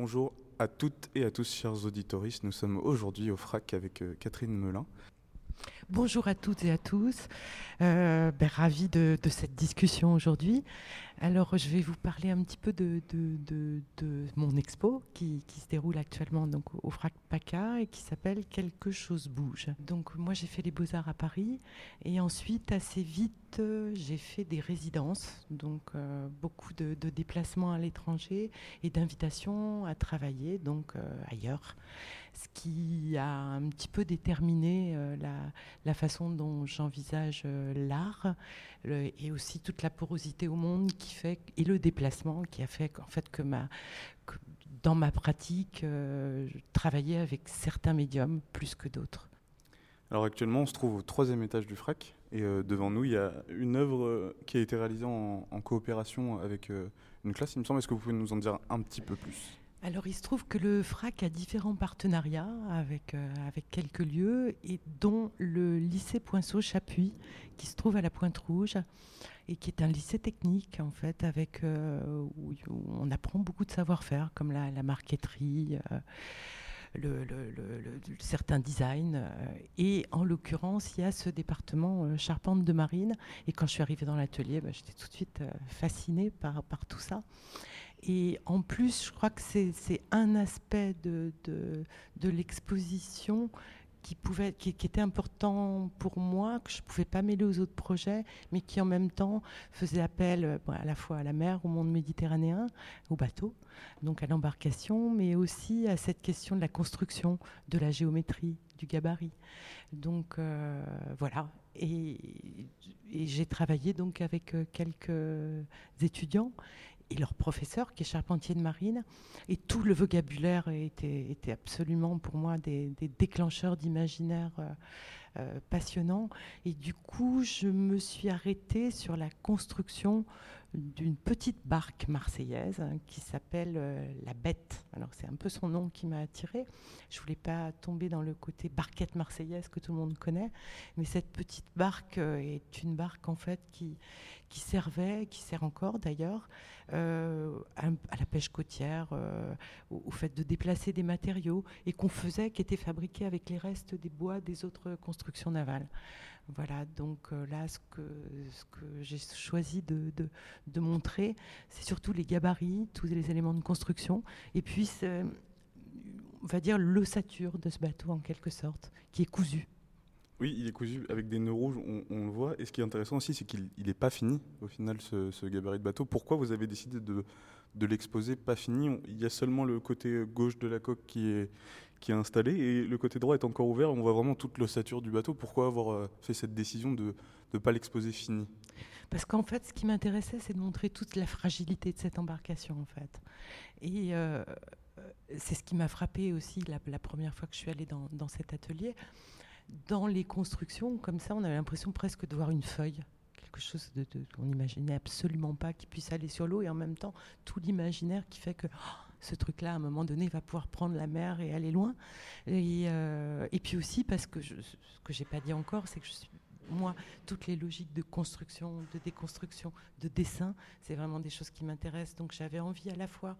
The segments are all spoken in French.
Bonjour à toutes et à tous, chers auditoristes. Nous sommes aujourd'hui au FRAC avec euh, Catherine Melin. Bonjour à toutes et à tous. Euh, ben, de cette discussion aujourd'hui. Alors, je vais vous parler un petit peu de, mon expo qui, se déroule actuellement donc, au FRAC PACA et qui s'appelle Quelque chose bouge. Donc, moi, j'ai fait les beaux-arts à Paris et ensuite, assez vite, euh, j'ai fait des résidences, donc euh, beaucoup de, déplacements à l'étranger et d'invitations à travailler donc euh, ailleurs, ce qui a un petit peu déterminé la, la, façon dont j'envisage l'art et aussi toute la porosité au monde qui fait et le déplacement qui a fait en fait que ma dans ma pratique euh, je travaillais avec certains médiums plus que d'autres. Alors actuellement, on se trouve au troisième étage du FRAC et euh, devant nous, il y a une œuvre euh, qui a été réalisée en, coopération avec une classe, il me semble. Est-ce que vous pouvez nous en dire un petit peu plus? Alors il se trouve que le FRAC a différents partenariats avec, euh, avec quelques lieux, et dont le lycée Poinceau Chapuis, qui se trouve à la Pointe Rouge, et qui est un lycée technique en fait, avec, euh, où, on apprend beaucoup de savoir-faire, comme la, marqueterie. Euh, certains designs. Et en l'occurrence, il y a ce département charpente de marine. Et quand je suis arrivée dans l'atelier, bah, j'étais tout de suite fascinée par, par tout ça. Et en plus, je crois que c'est un aspect de, l'exposition qui, était important pour moi, que je ne pouvais pas mêler aux autres projets, mais qui en même temps faisait appel bon, à la fois à la mer, au monde méditerranéen, au bateau, donc à l'embarcation, mais aussi à cette question de la construction, de la géométrie, du gabarit. Donc euh, voilà. Et, et j'ai travaillé donc avec quelques étudiants et leur professeur, qui est charpentier de marine, et tout le vocabulaire était, était absolument pour moi des, déclencheurs d'imaginaire euh, euh, passionnants. Et du coup, je me suis arrêtée sur la construction d'une petite barque marseillaise hein, qui s'appelle euh, la Bête. Alors c'est un peu son nom qui m'a attirée. Je voulais pas tomber dans le côté barquette marseillaise que tout le monde connaît, mais cette petite barque euh, est une barque en fait qui servait, qui sert encore d'ailleurs, euh, à, la pêche côtière, au, au, fait de déplacer des matériaux et qu'on faisait, qui étaient fabriqués avec les restes des bois des autres constructions navales. Voilà, donc euh, là, ce que, j'ai choisi de, montrer, c'est surtout les gabarits, tous les éléments de construction, et puis, on va dire, l'ossature de ce bateau en quelque sorte, qui est cousu. Oui, il est cousu avec des nœuds rouges, on, le voit. Et ce qui est intéressant aussi, c'est qu'il n'est pas fini, au final, ce, gabarit de bateau. Pourquoi vous avez décidé de, de l'exposer pas fini Il y a seulement le côté gauche de la coque qui est, qui est installé, et le côté droit est encore ouvert. On voit vraiment toute l'ossature du bateau. Pourquoi avoir euh, fait cette décision de ne pas l'exposer fini? Parce qu'en fait, ce qui m'intéressait, c'est de montrer toute la fragilité de cette embarcation, en fait. Et euh, c'est ce qui m'a frappé aussi la, la, première fois que je suis allée dans, dans cet atelier dans les constructions, comme ça, on avait l'impression presque de voir une feuille, quelque chose de, de qu'on n'imaginait absolument pas qui puisse aller sur l'eau, et en même temps tout l'imaginaire qui fait que oh, ce truc-là, à un moment donné, va pouvoir prendre la mer et aller loin. Et, euh, puis aussi parce que je, ce que j'ai pas dit encore, c'est que moi, toutes les logiques de construction, de déconstruction, de dessin, c'est vraiment des choses qui m'intéressent. Donc j'avais envie à la fois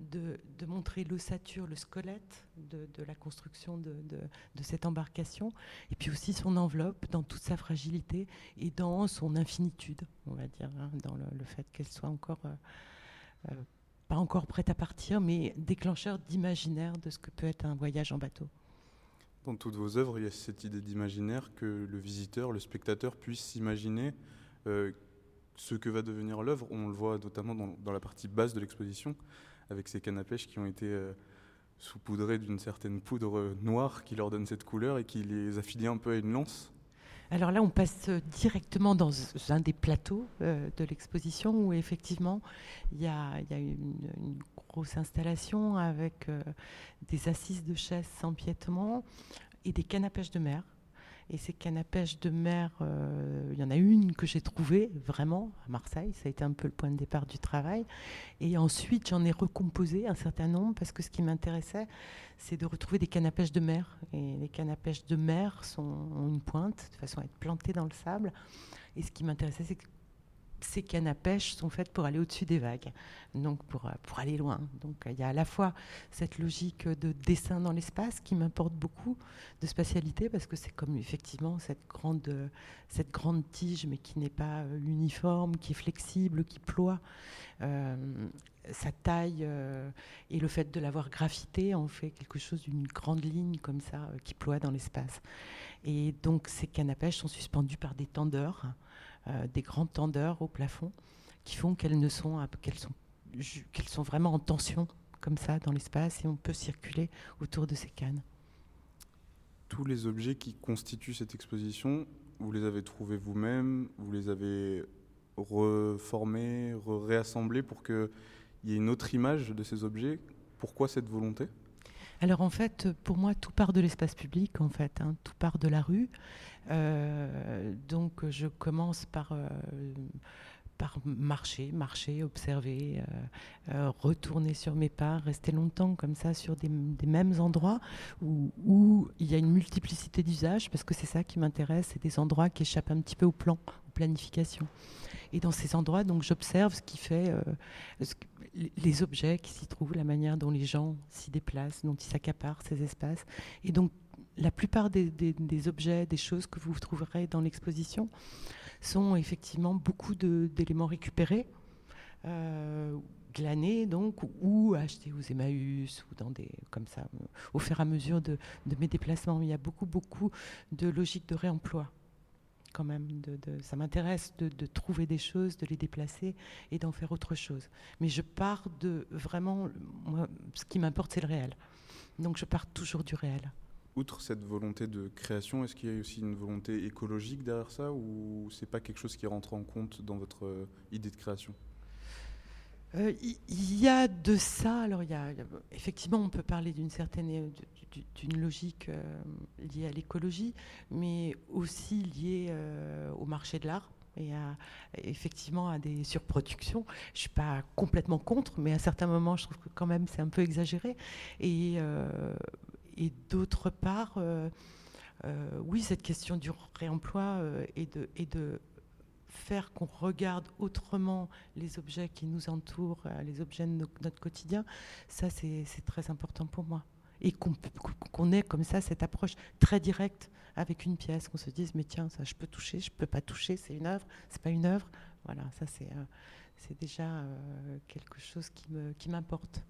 de, montrer l'ossature, le squelette de, la construction de, cette embarcation, et puis aussi son enveloppe dans toute sa fragilité et dans son infinitude, on va dire, hein, dans le, fait qu'elle soit encore euh, euh, pas encore prête à partir, mais déclencheur d'imaginaire de ce que peut être un voyage en bateau. Dans toutes vos œuvres, il y a cette idée d'imaginaire que le visiteur, le spectateur puisse s'imaginer euh, ce que va devenir l'œuvre. On le voit notamment dans la partie basse de l'exposition, avec ces cannes à pêche qui ont été euh, saupoudrées d'une certaine poudre noire qui leur donne cette couleur et qui les affilie un peu à une lance. Alors là, on passe directement dans un des plateaux euh, de l'exposition où effectivement il y a, une, grosse installation avec euh, des assises de chaises sans piétement et des cannes à pêche de mer. Et ces cannes à pêche de mer, euh, il y en a une que j'ai trouvée vraiment à Marseille. Ça a été un peu le point de départ du travail. Et ensuite, j'en ai recomposé un certain nombre parce que ce qui m'intéressait, c'est de retrouver des cannes à pêche de mer. Et les cannes à pêche de mer sont, ont une pointe, de façon à être plantées dans le sable. Et ce qui m'intéressait, c'est que ces cannes à pêche sont faites pour aller au-dessus des vagues, donc pour, euh, pour aller loin. Donc il y a à la fois cette logique de dessin dans l'espace qui m'importe beaucoup, de spatialité, parce que c'est comme effectivement cette grande, cette grande tige, mais qui n'est pas euh, uniforme, qui est flexible, qui ploie. Euh, sa taille euh, et le fait de l'avoir graffité en fait quelque chose d'une grande ligne comme ça euh, qui ploie dans l'espace. Et donc ces cannes à pêche sont suspendues par des tendeurs euh, des grands tendeurs au plafond qui font qu'elles ne sont qu'elles sont qu'elles sont vraiment en tension comme ça dans l'espace et on peut circuler autour de ces cannes. Tous les objets qui constituent cette exposition, vous les avez trouvés vous-même, vous les avez reformés, réassemblés pour qu'il y ait une autre image de ces objets. Pourquoi cette volonté? Alors en fait, pour moi, tout part de l'espace public, en fait, hein, tout part de la rue. Euh, donc je commence par, euh, par marcher, marcher, observer, euh, retourner sur mes pas, rester longtemps comme ça sur des, des mêmes endroits où, où, il y a une multiplicité d'usages, parce que c'est ça qui m'intéresse, c'est des endroits qui échappent un petit peu au plan, aux planifications. Et dans ces endroits, donc j'observe ce qui fait les objets qui s'y trouvent, la manière dont les gens s'y déplacent, dont ils s'accaparent ces espaces. Et donc la plupart des, objets, des choses que vous trouverez dans l'exposition sont effectivement beaucoup d'éléments récupérés, euh, glanés donc, ou achetés aux Emmaüs, ou dans des, comme ça, au fur et à mesure de, de mes déplacements. Il y a beaucoup, beaucoup de logique de réemploi quand même. De, ça m'intéresse de, de, trouver des choses, de les déplacer et d'en faire autre chose. Mais je pars de vraiment, moi, ce qui m'importe, c'est le réel. Donc je pars toujours du réel. Outre cette volonté de création, est-ce qu'il y a aussi une volonté écologique derrière ça ou c'est pas quelque chose qui rentre en compte dans votre euh, idée de création? Il euh, y, a de ça. Alors, y a, effectivement, on peut parler d'une certaine, d'une logique euh, liée à l'écologie, mais aussi liée euh, au marché de l'art et effectivement à des surproductions. Je suis pas complètement contre, mais à certains moments, je trouve que quand même c'est un peu exagéré. Et, euh, d'autre part, euh, oui, cette question du réemploi et de faire qu'on regarde autrement les objets qui nous entourent, euh, les objets de notre quotidien, ça c'est très important pour moi. Et qu'on qu ait comme ça cette approche très directe avec une pièce, qu'on se dise mais tiens ça je peux toucher, je peux pas toucher, c'est une œuvre, c'est pas une œuvre. Voilà, ça c'est euh, déjà euh, quelque chose qui m'importe.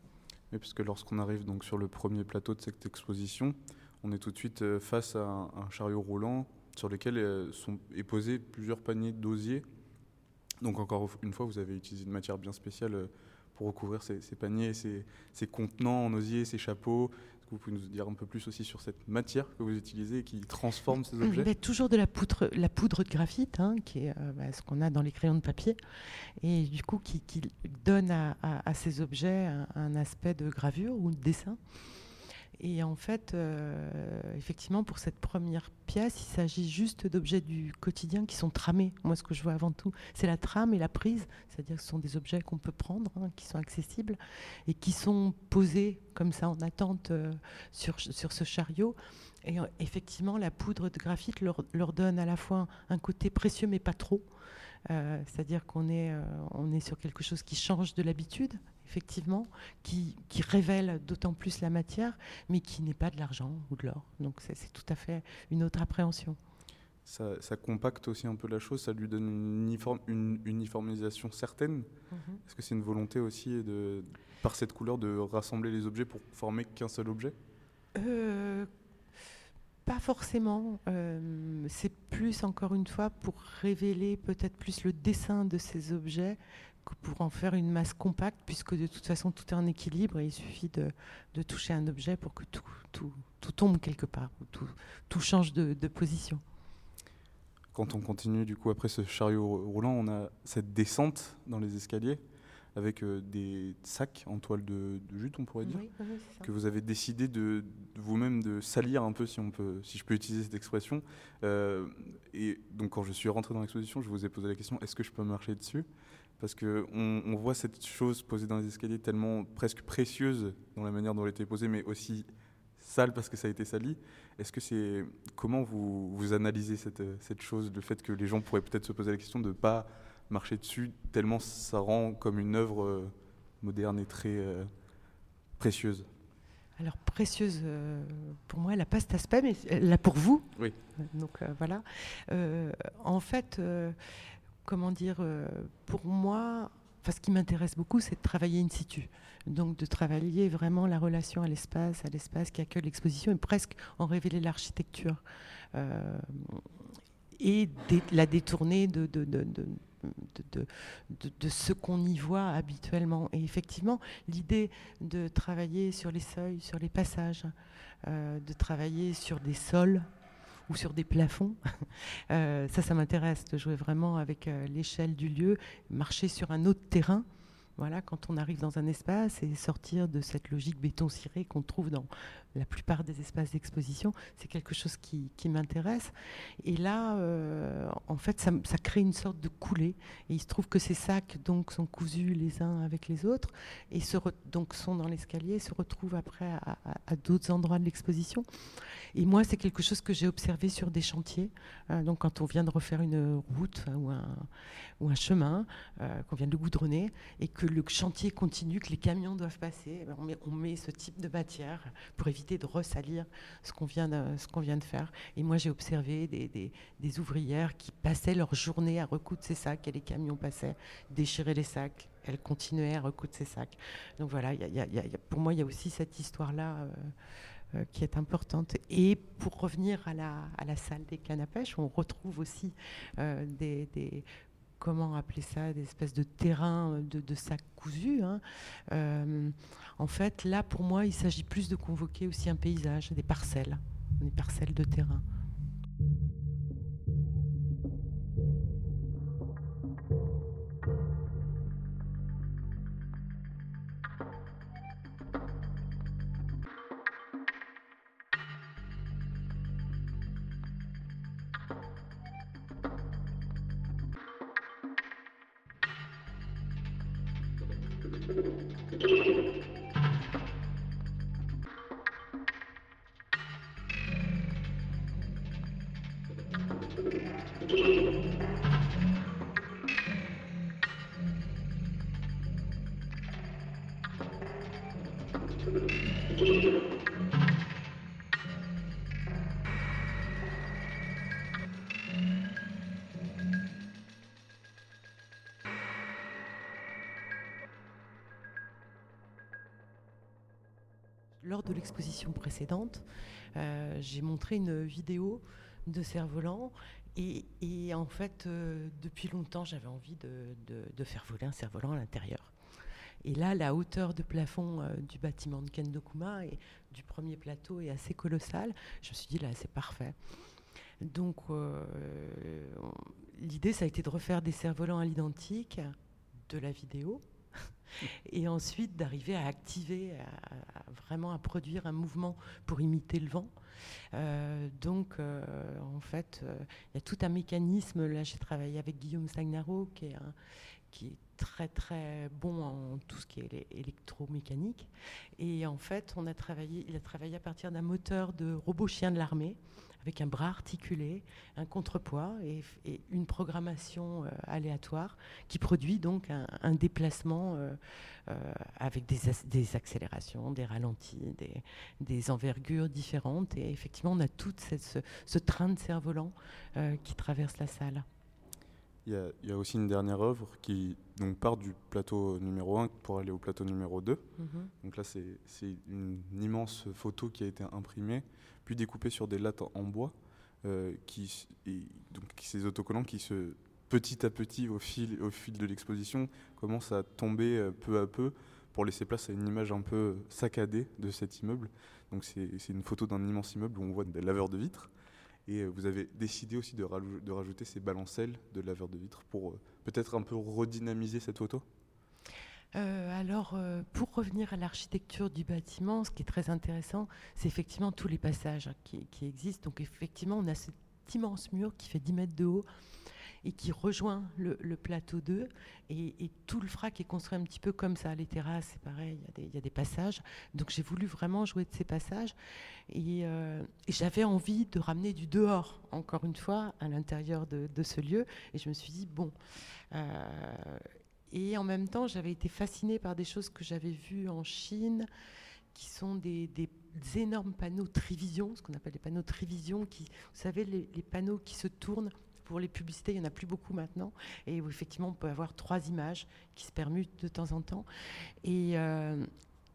Mais puisque lorsqu'on arrive donc sur le premier plateau de cette exposition, on est tout de suite euh, face à un chariot roulant sur lesquels euh, sont, est posé plusieurs paniers d'osier. Donc encore une fois, vous avez utilisé une matière bien spéciale euh, pour recouvrir ces, paniers, ces, ces, contenants en osier, ces chapeaux. Est-ce que vous pouvez nous dire un peu plus aussi sur cette matière que vous utilisez et qui transforme ces objets? Mais Toujours de la poudre, de graphite, hein, qui est euh, bah, ce qu'on a dans les crayons de papier, et du coup qui, donne à, ces objets un, aspect de gravure ou de dessin. Et en fait, euh, effectivement, pour cette première pièce, il s'agit juste d'objets du quotidien qui sont tramés. Moi, ce que je vois avant tout, c'est la trame et la prise, c'est-à-dire que ce sont des objets qu'on peut prendre, hein, qui sont accessibles et qui sont posés comme ça en attente euh, sur, sur ce chariot. Et euh, effectivement, la poudre de graphite leur, donne à la fois un côté précieux, mais pas trop. C'est-à-dire qu'on est, est sur quelque chose qui change de l'habitude, effectivement, qui, qui révèle d'autant plus la matière, mais qui n'est pas de l'argent ou de l'or. Donc c'est tout à fait une autre appréhension. Ça, ça, compacte aussi un peu la chose, ça lui donne une, uniform, une uniformisation certaine. -hmm. Est-ce que c'est une volonté aussi, de, par cette couleur, de rassembler les objets pour former qu'un seul objet? Euh, pas forcément. Euh, c'est plus, encore une fois, pour révéler peut-être plus le dessin de ces objets pour en faire une masse compacte, puisque de toute façon, tout est en équilibre et il suffit de, de toucher un objet pour que tout, tout, tout tombe quelque part, tout, tout change de, de, position. quand on continue du coup après ce chariot roulant, on a cette descente dans les escaliers avec euh, des sacs en toile de, de jute, on pourrait dire, Oui, oui, oui, c'est ça. que vous avez décidé de, de vous-même de salir un peu, si on peut, si je peux utiliser cette expression. Euh, et donc quand je suis rentré dans l'exposition, je vous ai posé la question est-ce que je peux marcher dessus? Parce que on, voit cette chose posée dans les escaliers tellement presque précieuse dans la manière dont elle été posée, mais aussi sale parce que ça a été sali. Est-ce que c'est comment vous, vous analysez cette, cette chose, le fait que les gens pourraient peut-être se poser la question de ne pas marcher dessus tellement ça rend comme une œuvre euh, moderne et très euh, précieuse? Alors précieuse, euh, pour moi, elle n'a pas cet aspect, mais elle l'a pour vous. Oui. Donc euh, voilà. En fait, comment dire, euh, pour moi, enfin, ce qui m'intéresse beaucoup, c'est de travailler in situ. Donc de travailler vraiment la relation à l'espace, à l'espace qui accueille l'exposition et presque en révéler l'architecture. Euh, et la détourner de, de- de- de- de ce qu'on y voit habituellement. Et effectivement, l'idée de travailler sur les seuils, sur les passages, euh, de travailler sur des sols ou sur des plafonds, euh, ça, ça m'intéresse, de jouer vraiment avec euh, l'échelle du lieu, marcher sur un autre terrain. Voilà, quand on arrive dans un espace et sortir de cette logique béton ciré qu'on trouve dans la plupart des espaces d'exposition, c'est quelque chose qui, m'intéresse. Et là, euh, en fait, ça, crée une sorte de coulée. Et il se trouve que ces sacs donc sont cousus les uns avec les autres et se donc sont dans l'escalier, et se retrouvent après à, d'autres endroits de l'exposition. Et moi, c'est quelque chose que j'ai observé sur des chantiers. Euh, donc, quand on vient de refaire une route enfin, ou, un, chemin, euh, qu'on vient de goudronner, et que le chantier continue, que les camions doivent passer, eh ben, on, met, on met ce type de matière pour éviter de ressalir ce qu'on vient, de- vient de faire. Et moi, j'ai observé des, des- ouvrières qui passaient leur journée à recoudre ces sacs, et les camions passaient, déchiraient les sacs. Elles continuaient à recoudre ces sacs. Donc voilà, pour moi, il y a aussi cette histoire-là euh, euh, qui est importante. Et pour revenir à la, à la salle des cannes on retrouve aussi euh, des- comment appeler ça, des espèces de terrains de, de sacs cousus. hein. Euh, en fait, là, pour moi, il s'agit plus de convoquer aussi un paysage, des parcelles, des parcelles de terrain. De l'exposition précédente, euh, j'ai montré une vidéo de cerf-volant et, en fait, euh, depuis longtemps, j'avais envie de, faire voler un cerf-volant à l'intérieur. Et là, la hauteur de plafond euh, du bâtiment de Kendokuma et du premier plateau est assez colossale. Je me suis dit, là, c'est parfait. Donc, l'idée, ça a été de refaire des cerfs-volants à l'identique de la vidéo et ensuite d'arriver à activer, à- vraiment à produire un mouvement pour imiter le vent. Euh, donc, euh, en fait, euh, il y a tout un mécanisme. Là, j'ai travaillé avec Guillaume Sagnaro, qui est, qui est très très bon en tout ce qui est électromécanique. Et en fait, on a travaillé, il a travaillé à partir d'un moteur de robot chien de l'armée, avec un bras articulé, un contrepoids et, une programmation euh, aléatoire qui produit donc un, déplacement euh, euh, avec des, ac- des accélérations, des ralentis, des, envergures différentes. Et effectivement, on a tout ce, train de cerf-volant qui traverse la salle. Il y, a, il y a aussi une dernière œuvre qui donc, part du plateau numéro 1 pour aller au plateau numéro 2. Mhm. Donc là, c'est une immense photo qui a été imprimée, puis découpée sur des lattes en- bois, euh, qui, et donc ces autocollants qui se petit à petit au fil, au fil de l'exposition commencent à tomber euh, peu à peu pour laisser place à une image un peu saccadée de cet immeuble. Donc c'est une photo d'un immense immeuble où on voit des laveurs de vitres. Et vous avez décidé aussi de, rajouter ces balancelles de laveur de vitre pour peut-être un peu redynamiser cette photo euh, alors, euh, pour revenir à l'architecture du bâtiment, ce qui est très intéressant, c'est effectivement tous les passages qui, existent. Donc, effectivement, on a cet immense mur qui fait 10 mètres de haut et qui rejoint le, plateau 2. Et, tout le frac est construit un petit peu comme ça. Les terrasses, c'est pareil, il y, a des passages. Donc, j'ai voulu vraiment jouer de ces passages. Et, euh, j'avais envie de ramener du dehors, encore une fois, à l'intérieur de, ce lieu. Et je me suis dit, bon. Et en même temps, j'avais été fascinée par des choses que j'avais vues en Chine, qui sont des, énormes panneaux trivision, ce qu'on appelle les panneaux trivision, qui, vous savez, les, panneaux qui se tournent pour les publicités, il n'y en a plus beaucoup maintenant, et effectivement on peut avoir trois images qui se permutent de temps en temps. Et, euh,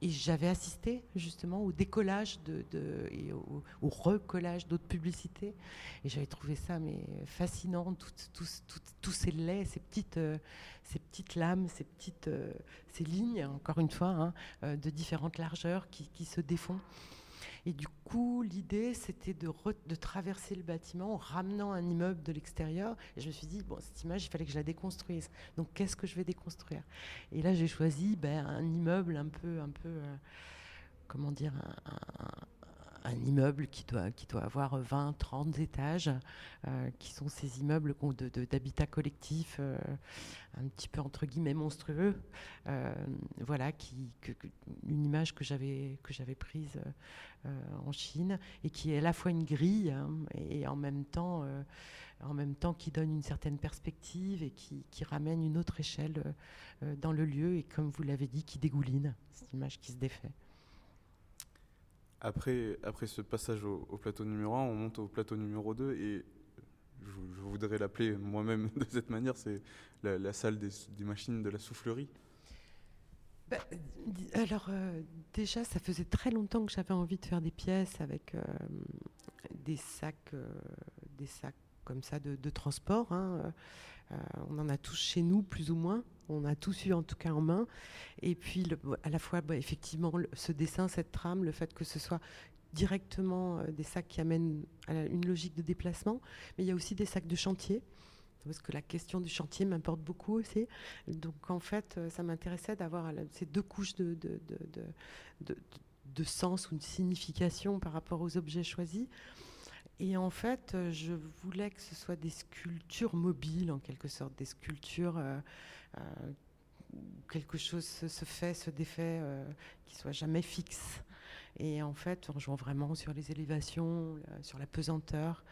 j'avais assisté justement au décollage de, et au, recollage d'autres publicités. Et j'avais trouvé ça mais fascinant, tous ces laits, ces petites, euh, ces petites lames, ces, petites, euh, ces lignes, encore une fois, hein, de différentes largeurs qui, qui se défont. Et du coup, l'idée, c'était de, traverser le bâtiment en ramenant un immeuble de l'extérieur. Et je me suis dit, bon, cette image, il fallait que je la déconstruise. Donc, qu'est-ce que je vais déconstruire? Et là, j'ai choisi ben, un immeuble un peu, un peu euh, comment dire, immeuble qui doit, avoir 20, 30 étages, euh, qui sont ces immeubles d'habitat collectif, euh, un petit peu entre guillemets monstrueux. Euh, voilà, une image que j'avais prise en Chine et qui est à la fois une grille hein, et en même temps qui donne une certaine perspective et qui, qui ramène une autre échelle dans le lieu et comme vous l'avez dit, qui dégouline, cette image qui se défait. Après, après ce passage au, plateau numéro 1, on monte au plateau numéro 2 et je, voudrais l'appeler moi-même de cette manière, c'est la, salle des, machines de la soufflerie. Bah, alors euh, déjà, ça faisait très longtemps que j'avais envie de faire des pièces avec euh, des sacs, euh, des sacs comme ça de, transport. Hein, on en a tous chez nous, plus ou moins. On a tous eu en tout cas en main. Et puis à la fois, bah, effectivement, ce dessin, cette trame, le fait que ce soit directement euh, des sacs qui amènent à une logique de déplacement, mais il y a aussi des sacs de chantier parce que la question du chantier m'importe beaucoup aussi. Donc en fait, euh, ça m'intéressait d'avoir ces deux couches de, de, de, de, sens ou de signification par rapport aux objets choisis. Et en fait, euh, je voulais que ce soit des sculptures mobiles, en quelque sorte, des sculptures euh, euh, quelque chose se, fait, se défait, qui soit jamais fixe. Et en fait, on joue vraiment sur les élévations, sur la pesanteur.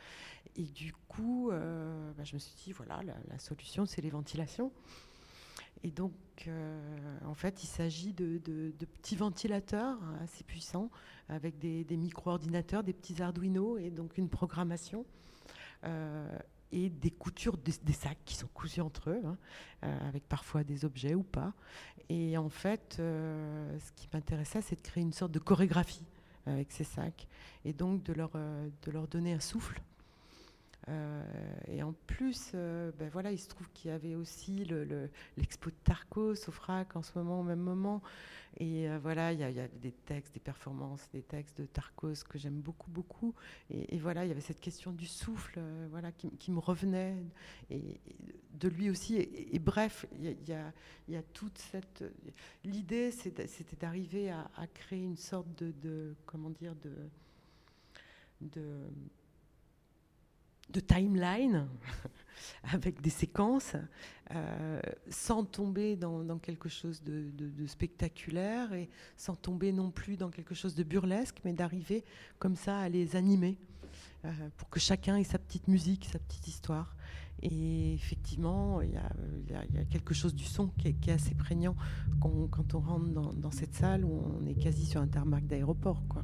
Et du coup, bah, je me suis dit, voilà, la solution, c'est les ventilations. Et donc, euh, en fait, il s'agit de, petits ventilateurs assez puissants avec des, micro-ordinateurs, des petits Arduino et donc une programmation. Euh, et des coutures, des, sacs qui sont cousus entre eux, hein, euh, avec parfois des objets ou pas. Et en fait, ce qui m'intéressait, c'est de créer une sorte de chorégraphie avec ces sacs et donc de leur, de leur donner un souffle et en plus, euh, ben voilà, il se trouve qu'il y avait aussi l'expo de Tarkos au FRAC en ce moment, au même moment. Et euh, voilà, il y, a des textes, des performances, des textes de Tarkos que j'aime beaucoup, beaucoup. Et, voilà, il y avait cette question du souffle, voilà, qui, me revenait, et, de lui aussi. Et, bref, il y, a, toute cette. L'idée, c'était d'arriver à, créer une sorte de, de comment dire, de, de de timeline avec des séquences euh, sans tomber dans, quelque chose de, spectaculaire et sans tomber non plus dans quelque chose de burlesque, mais d'arriver comme ça à les animer euh, pour que chacun ait sa petite musique, sa petite histoire. Et effectivement, il y, a, quelque chose du son qui est, assez prégnant quand on rentre dans, dans, cette salle où on est quasi sur un tarmac d'aéroport. quoi.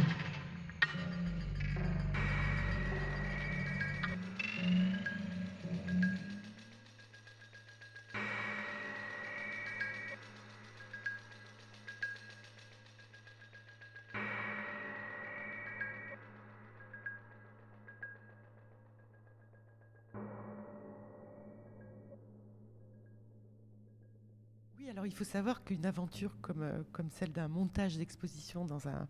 il faut savoir qu'une aventure comme, euh, comme celle d'un montage d'exposition dans, un,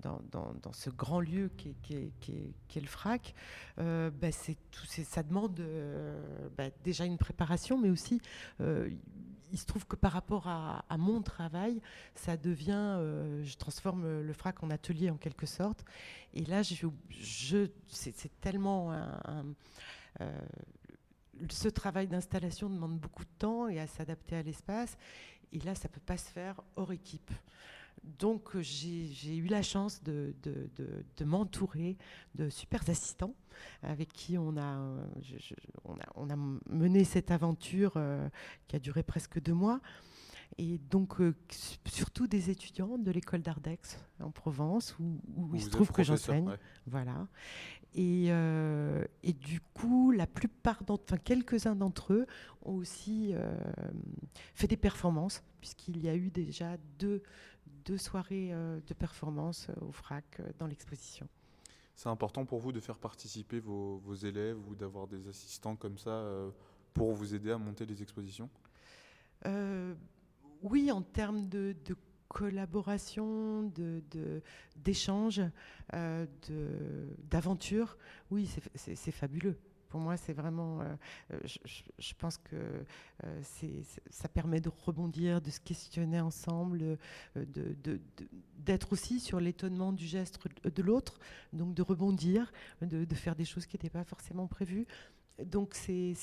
dans, dans, ce grand lieu qui est, est, est, le FRAC, euh, bah, tout, ça demande euh, bah, déjà une préparation, mais aussi il se trouve que par rapport à, mon travail, ça devient, je transforme le FRAC en atelier en quelque sorte. Et là, je, je, c'est, c'est tellement un, ce travail d'installation demande beaucoup de temps et à s'adapter à l'espace. Et là, ça ne peut pas se faire hors équipe. Donc, euh, j'ai eu la chance de, m'entourer de super assistants avec qui on a, euh, mené cette aventure euh, qui a duré presque deux mois. Et donc, euh, surtout des étudiants de l'école d'Ardex en Provence, où, où il se trouve que j'enseigne. ouais. Voilà. Et, euh, et du coup, la plupart d'entre, enfin quelques-uns d'entre eux ont aussi euh, fait des performances, puisqu'il y a eu déjà deux, deux soirées de performance euh, au FRAC dans l'exposition. C'est important pour vous de faire participer vos, vos élèves ou d'avoir des assistants comme ça pour vous aider à monter les expositions? Euh, oui, en termes de, de collaboration, d'échange, euh, de- d'aventure, oui, c'est- fabuleux. Pour moi, c'est vraiment. euh, euh, je, pense que c'est- ça permet de rebondir, de se questionner ensemble, de- d'être aussi sur l'étonnement du geste de l'autre, donc de rebondir, de, de faire des choses qui n'étaient pas forcément prévues. Donc, c'est.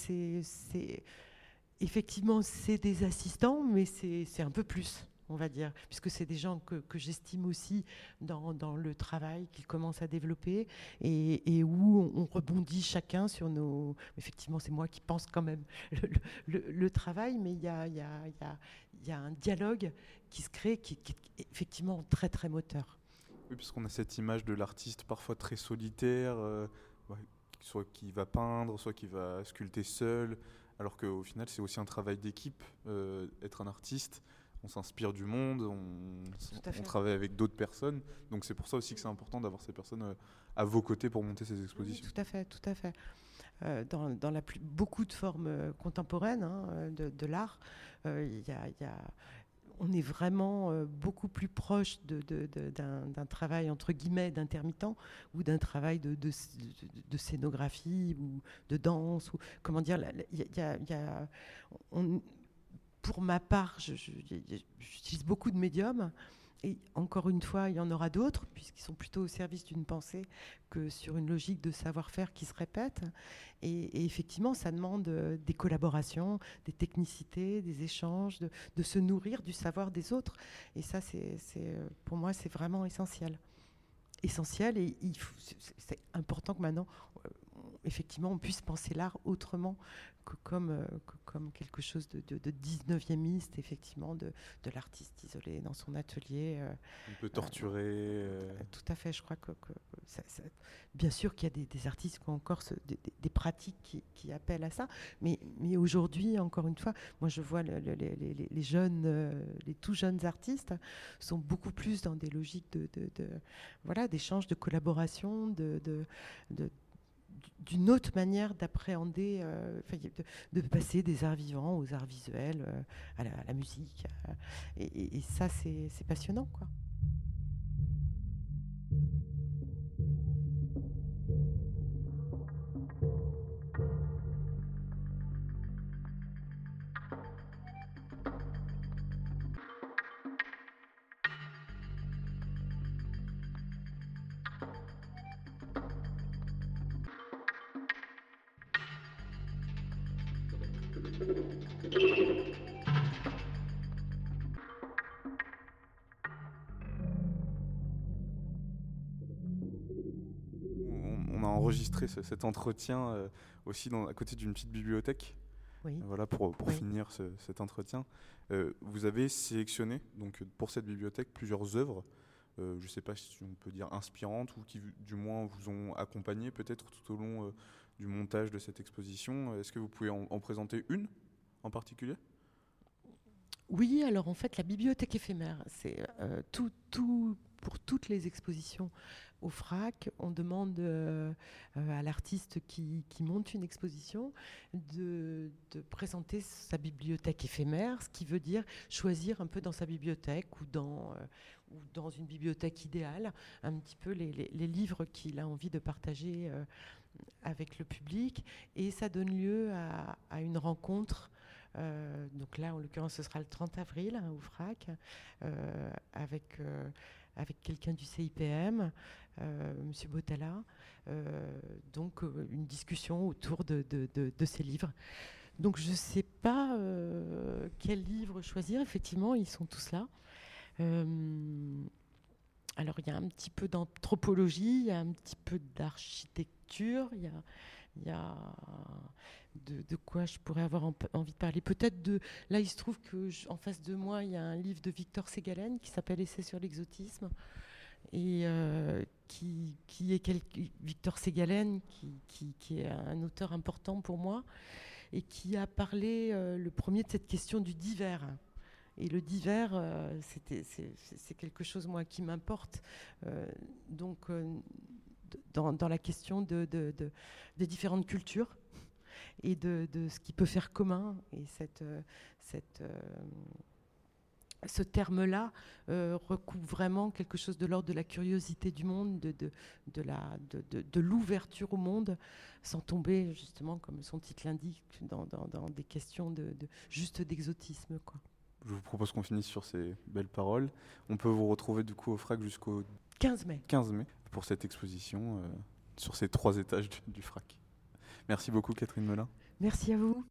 Effectivement, c'est des assistants, mais c'est un peu plus, on va dire, puisque c'est des gens que, j'estime aussi dans, dans le travail qu'ils commencent à développer et, où on, on rebondit chacun sur nos... Effectivement, c'est moi qui pense quand même le, travail, mais il y a, y, a, y, y a un dialogue qui se crée qui, est effectivement très, très moteur. Oui, parce qu'on a cette image de l'artiste parfois très solitaire, euh, soit qui va peindre, soit qui va sculpter seul, alors qu'au final c'est aussi un travail d'équipe, euh, être un artiste. On s'inspire du monde, on, travaille avec d'autres personnes. Donc c'est pour ça aussi que c'est important d'avoir ces personnes euh, à vos côtés pour monter ces Oui, expositions. tout à fait, tout à fait. Euh, dans, dans la plus, beaucoup de formes contemporaines hein, de, de l'art, euh, il y a- il y a- on est vraiment euh, beaucoup plus proche d'un travail entre guillemets d'intermittent ou d'un travail de, scénographie ou de danse ou comment dire. y pour ma part, j'utilise beaucoup de médiums. Et encore une fois, il y en aura d'autres, puisqu'ils sont plutôt au service d'une pensée que sur une logique de savoir-faire qui se répète. Et, effectivement, ça demande euh, des collaborations, des technicités, des échanges, de, de se nourrir du savoir des autres. Et ça, c'est, euh, pour moi, c'est vraiment essentiel. Essentiel, et c'est- important que maintenant, euh, effectivement, on puisse penser l'art autrement que comme, euh, que comme quelque chose de, de, de 19e effectivement, de, de l'artiste isolé dans son atelier. euh, Un peu torturé. euh, euh, Tout à fait, je crois que, que ça- ça- bien sûr qu'il y a des, des artistes qui ont encore ce- des, pratiques qui, qui appellent à ça, mais, mais aujourd'hui, encore une fois, moi je vois le- le- les, les- les jeunes, euh, les tout jeunes artistes sont beaucoup plus dans des logiques de, voilà, d'échange, de collaboration, de- d'une autre manière d'appréhender, euh, de, passer des arts vivants aux arts visuels, euh, à, la, musique. euh, et, et- ça, c'est passionnant, quoi. Enregistré ce- cet entretien euh, aussi dans- à côté d'une petite bibliothèque. Oui. Voilà pour, pour Oui. finir ce- cet entretien. Euh, vous avez sélectionné donc pour cette bibliothèque plusieurs œuvres. euh, je ne sais pas si on peut dire inspirantes ou qui du moins vous ont accompagné peut-être tout au long euh, du montage de cette exposition. Est-ce que vous pouvez en, en présenter une en particulier? Oui, alors en fait, la bibliothèque éphémère, c'est euh, tout, pour toutes les expositions au FRAC, on demande euh, euh, à l'artiste qui, monte une exposition de, présenter sa bibliothèque éphémère, ce qui veut dire choisir un peu dans sa bibliothèque ou dans, ou dans une bibliothèque idéale un petit peu les, livres qu'il a envie de partager avec le public. Et ça donne lieu à, une rencontre. Donc là, en l'occurrence, ce sera le 30 avril hein, au FRAC, avec avec quelqu'un du CIPM, euh, M. Botala, euh, donc euh, une discussion autour de, ces livres. Donc je ne sais pas quel livre choisir, effectivement, ils sont tous là. alors il y a un petit peu d'anthropologie, il y a un petit peu d'architecture, il y a, y a de, quoi je pourrais avoir envie de parler. Peut-être de. Là, il se trouve que en face de moi, il y a un livre de Victor Ségalen qui s'appelle Essai sur l'exotisme. Et euh, qui, qui, est Victor Ségalen, qui, qui, est un auteur important pour moi, et qui a parlé euh, le premier de cette question du divers. Et le divers, euh, c'est quelque chose, moi, qui m'importe. donc, dans, la question de, des différentes cultures et de, ce qui peut faire commun. Et cette, cette, euh, ce terme-là euh, recouvre vraiment quelque chose de l'ordre de la curiosité du monde, de, de, de, la, de, l'ouverture au monde, sans tomber justement, comme son titre l'indique, dans, dans, des questions de, juste d'exotisme. Quoi. Je vous propose qu'on finisse sur ces belles paroles. On peut vous retrouver du coup au FRAC jusqu'au 15 mai. 15 mai pour cette exposition euh, sur ces trois étages du, du FRAC. Merci beaucoup Catherine Melin. Merci à vous.